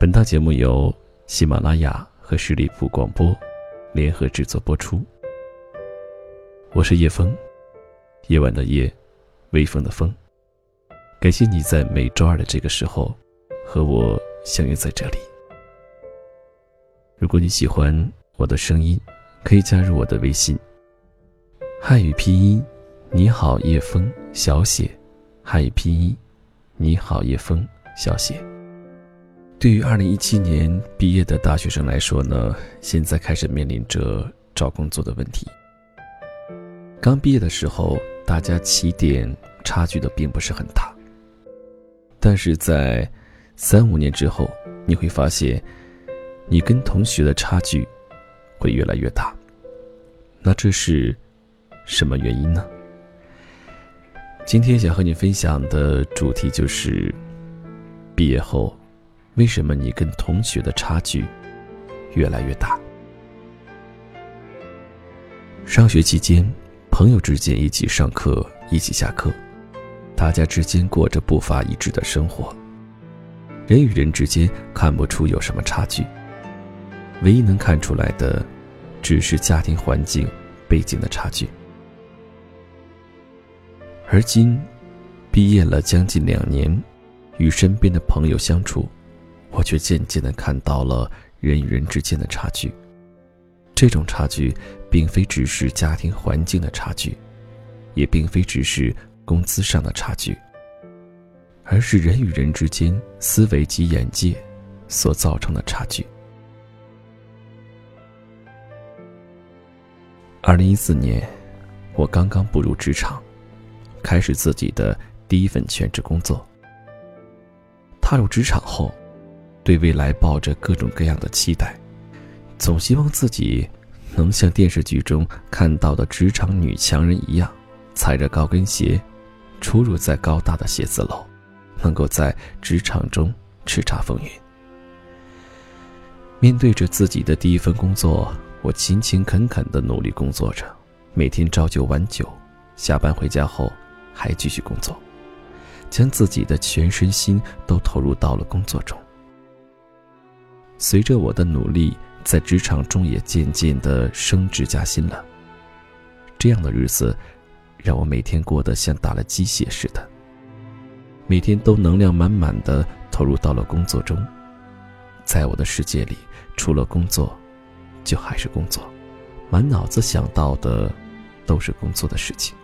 本档节目由喜马拉雅和十里铺广播联合制作播出。我是叶枫，夜晚的夜，微风的风。感谢你在每周二的这个时候和我相约在这里。如果你喜欢我的声音，可以加入我的微信。汉语拼音，你好叶枫小写。汉语拼音，你好叶枫小写。对于二零一七年毕业的大学生来说呢，现在开始面临着找工作的问题。刚毕业的时候，大家起点差距都并不是很大，但是在三五年之后，你会发现，你跟同学的差距会越来越大。那这是什么原因呢？今天想和你分享的主题就是，毕业后。为什么你跟同学的差距越来越大？上学期间，朋友之间一起上课，一起下课，大家之间过着步伐一致的生活，人与人之间看不出有什么差距，唯一能看出来的，只是家庭环境背景的差距。而今，毕业了将近两年，与身边的朋友相处。我却渐渐地看到了人与人之间的差距。这种差距，并非只是家庭环境的差距，也并非只是工资上的差距，而是人与人之间思维及眼界所造成的差距。二零一四年，我刚刚步入职场，开始自己的第一份全职工作。踏入职场后。对未来抱着各种各样的期待，总希望自己能像电视剧中看到的职场女强人一样，踩着高跟鞋，出入在高大的写字楼，能够在职场中叱咤风云。面对着自己的第一份工作，我勤勤恳恳地努力工作着，每天朝九晚九，下班回家后还继续工作，将自己的全身心都投入到了工作中。随着我的努力，在职场中也渐渐的升职加薪了。这样的日子，让我每天过得像打了鸡血似的，每天都能量满满的投入到了工作中。在我的世界里，除了工作，就还是工作，满脑子想到的都是工作的事情。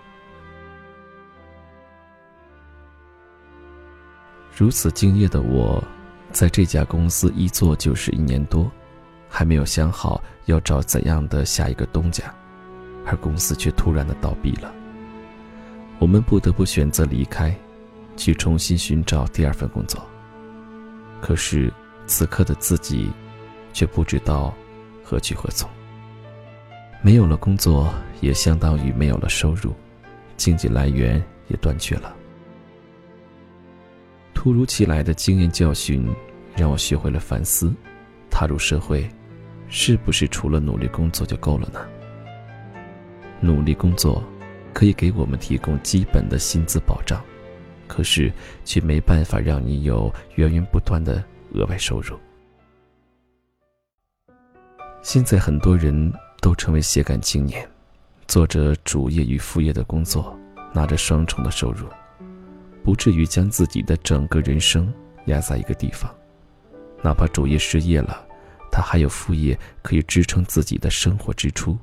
如此敬业的我。在这家公司一做就是一年多，还没有想好要找怎样的下一个东家，而公司却突然的倒闭了。我们不得不选择离开，去重新寻找第二份工作。可是此刻的自己，却不知道何去何从。没有了工作，也相当于没有了收入，经济来源也断绝了。突如其来的经验教训。让我学会了反思，踏入社会，是不是除了努力工作就够了呢？努力工作，可以给我们提供基本的薪资保障，可是却没办法让你有源源不断的额外收入。现在很多人都成为斜杠青年，做着主业与副业的工作，拿着双重的收入，不至于将自己的整个人生压在一个地方。哪怕主业失业了，他还有副业可以支撑自己的生活支出，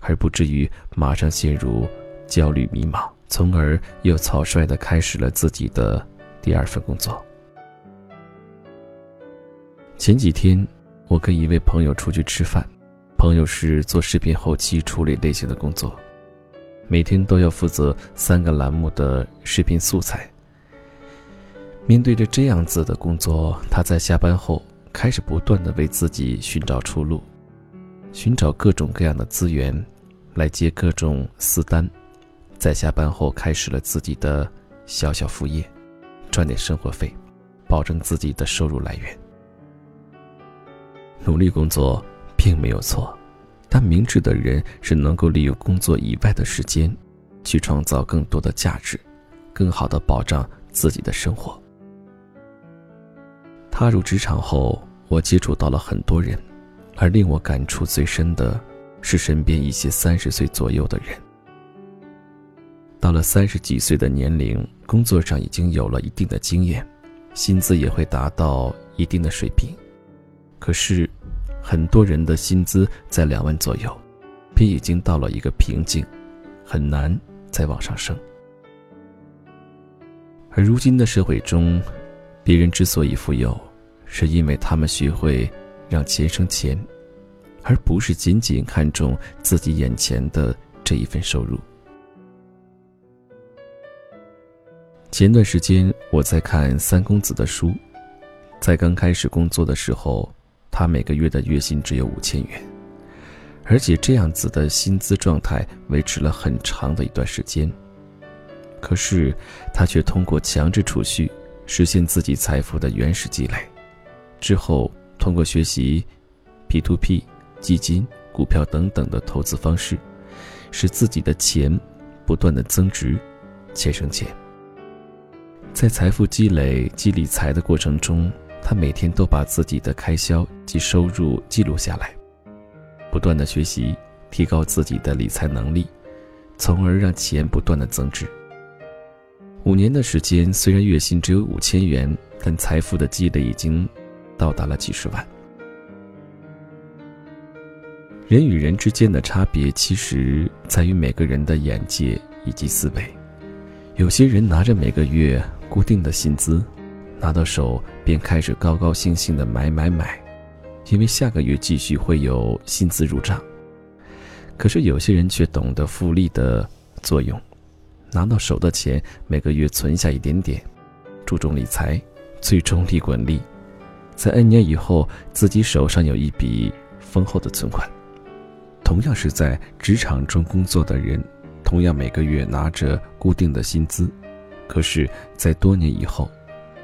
而不至于马上陷入焦虑迷茫，从而又草率的开始了自己的第二份工作。前几天，我跟一位朋友出去吃饭，朋友是做视频后期处理类型的工作，每天都要负责三个栏目的视频素材。面对着这样子的工作，他在下班后开始不断的为自己寻找出路，寻找各种各样的资源，来接各种私单，在下班后开始了自己的小小副业，赚点生活费，保证自己的收入来源。努力工作并没有错，但明智的人是能够利用工作以外的时间，去创造更多的价值，更好的保障自己的生活。踏入职场后，我接触到了很多人，而令我感触最深的，是身边一些三十岁左右的人。到了三十几岁的年龄，工作上已经有了一定的经验，薪资也会达到一定的水平。可是，很多人的薪资在两万左右，便已经到了一个瓶颈，很难再往上升。而如今的社会中，别人之所以富有，是因为他们学会让钱生钱，而不是仅仅看重自己眼前的这一份收入。前段时间我在看三公子的书，在刚开始工作的时候，他每个月的月薪只有五千元，而且这样子的薪资状态维持了很长的一段时间。可是，他却通过强制储蓄实现自己财富的原始积累，之后通过学习 P2P、基金、股票等等的投资方式，使自己的钱不断的增值，钱生钱。在财富积累及理财的过程中，他每天都把自己的开销及收入记录下来，不断的学习，提高自己的理财能力，从而让钱不断的增值。五年的时间，虽然月薪只有五千元，但财富的积累已经到达了几十万。人与人之间的差别，其实在于每个人的眼界以及思维。有些人拿着每个月。固定的薪资，拿到手便开始高高兴兴的买买买，因为下个月继续会有薪资入账。可是有些人却懂得复利的作用，拿到手的钱每个月存下一点点，注重理财，最终利滚利，在 N 年以后自己手上有一笔丰厚的存款。同样是在职场中工作的人，同样每个月拿着固定的薪资。可是，在多年以后，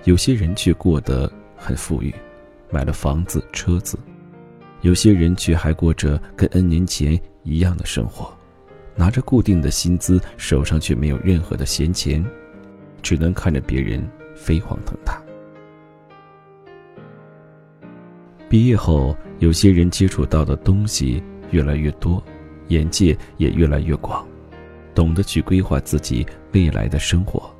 有些人却过得很富裕，买了房子、车子；有些人却还过着跟 N 年前一样的生活，拿着固定的薪资，手上却没有任何的闲钱，只能看着别人飞黄腾达。毕业后，有些人接触到的东西越来越多，眼界也越来越广，懂得去规划自己未来的生活。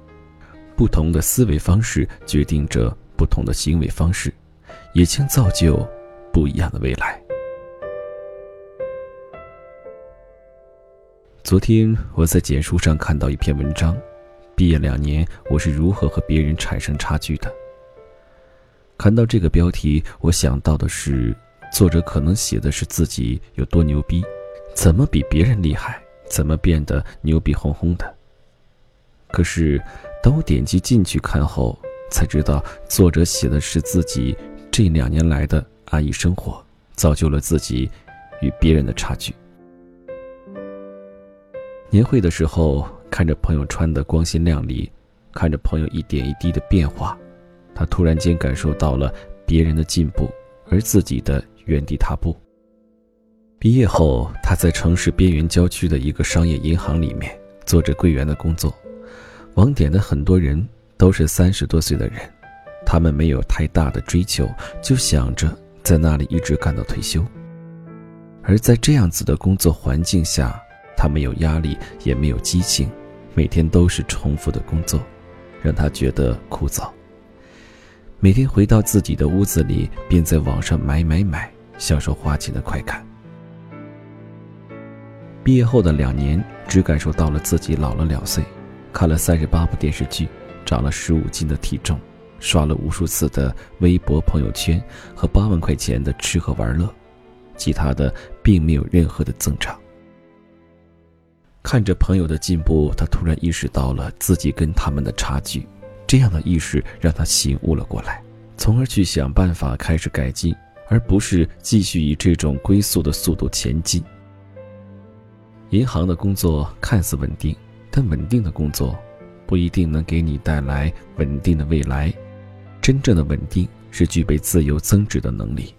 不同的思维方式决定着不同的行为方式，也将造就不一样的未来。昨天我在简书上看到一篇文章：毕业两年，我是如何和别人产生差距的？看到这个标题，我想到的是，作者可能写的是自己有多牛逼，怎么比别人厉害，怎么变得牛逼哄哄的。可是。当我点击进去看后，才知道作者写的是自己这两年来的安逸生活，造就了自己与别人的差距。年会的时候，看着朋友穿的光鲜亮丽，看着朋友一点一滴的变化，他突然间感受到了别人的进步，而自己的原地踏步。毕业后，他在城市边缘郊区的一个商业银行里面做着柜员的工作。网点的很多人都是三十多岁的人，他们没有太大的追求，就想着在那里一直干到退休。而在这样子的工作环境下，他没有压力，也没有激情，每天都是重复的工作，让他觉得枯燥。每天回到自己的屋子里，便在网上买买买，享受花钱的快感。毕业后的两年，只感受到了自己老了两岁。看了三十八部电视剧，长了十五斤的体重，刷了无数次的微博朋友圈和八万块钱的吃喝玩乐，其他的并没有任何的增长。看着朋友的进步，他突然意识到了自己跟他们的差距，这样的意识让他醒悟了过来，从而去想办法开始改进，而不是继续以这种龟速的速度前进。银行的工作看似稳定。但稳定的工作不一定能给你带来稳定的未来，真正的稳定是具备自由增值的能力。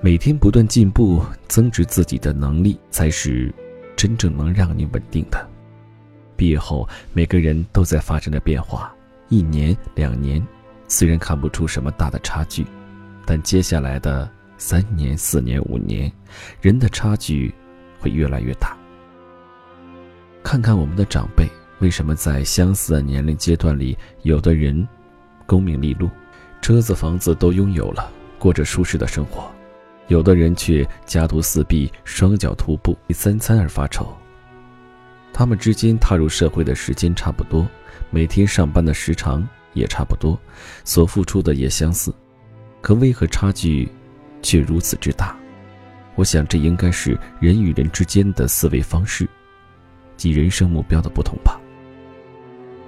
每天不断进步，增值自己的能力，才是真正能让你稳定的。毕业后，每个人都在发生着变化，一年、两年，虽然看不出什么大的差距，但接下来的三年、四年、五年，人的差距会越来越大。看看我们的长辈，为什么在相似的年龄阶段里，有的人功名利禄，车子房子都拥有了，过着舒适的生活；有的人却家徒四壁，双脚徒步，为三餐而发愁。他们之间踏入社会的时间差不多，每天上班的时长也差不多，所付出的也相似，可为何差距却如此之大？我想，这应该是人与人之间的思维方式及人生目标的不同吧。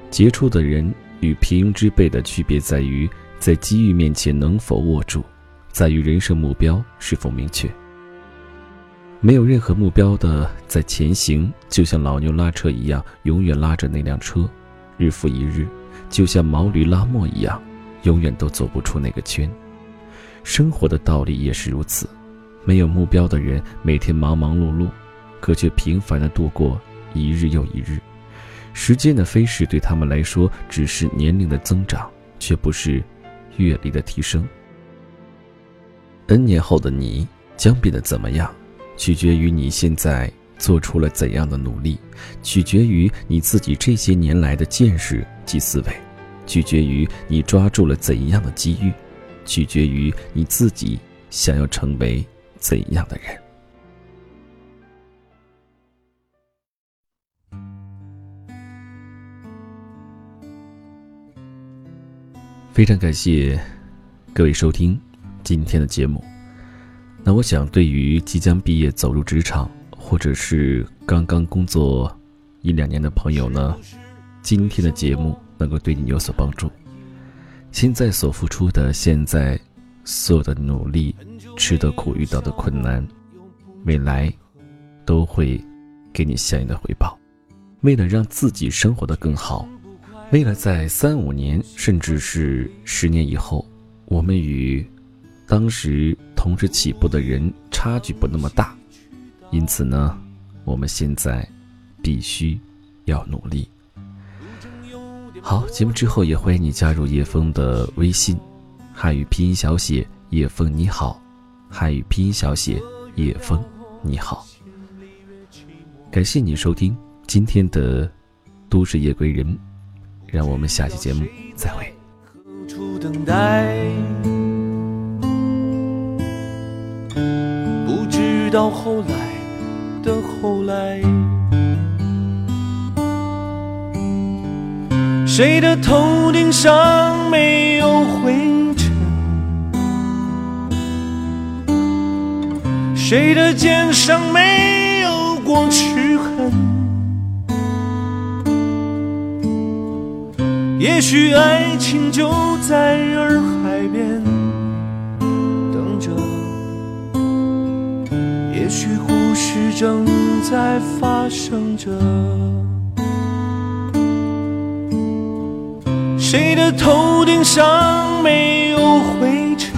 杰出的人与平庸之辈的区别在于，在机遇面前能否握住，在于人生目标是否明确。没有任何目标的在前行，就像老牛拉车一样，永远拉着那辆车，日复一日；就像毛驴拉磨一样，永远都走不出那个圈。生活的道理也是如此，没有目标的人每天忙忙碌碌，可却平凡的度过一日又一日。时间的飞逝对他们来说只是年龄的增长，却不是阅历的提升。N 年后的你将变得怎么样？取决于你现在做出了怎样的努力，取决于你自己这些年来的见识及思维，取决于你抓住了怎样的机遇，取决于你自己想要成为怎样的人。非常感谢各位收听今天的节目。那我想，对于即将毕业走入职场，或者是刚刚工作一两年的朋友呢，今天的节目能够对你有所帮助。现在所付出的，现在所有的努力，吃的苦，遇到的困难，未来都会给你相应的回报。为了让自己生活的更好，为了在三五年，甚至是十年以后，我们与当时。同时起步的人差距不那么大，因此呢，我们现在必须要努力。好，节目之后也欢迎你加入叶枫的微信，汉语拼音小写叶枫你好，汉语拼音小写叶枫你好。感谢你收听今天的都市夜归人，让我们下期节目再会。不知道后来的后来，谁的头顶上没有灰尘？谁的肩上没也许爱情就在洱海边等着。也许故事正在发生着，谁的头顶上没有灰尘？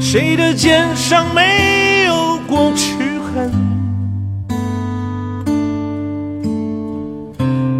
谁的肩上没有过齿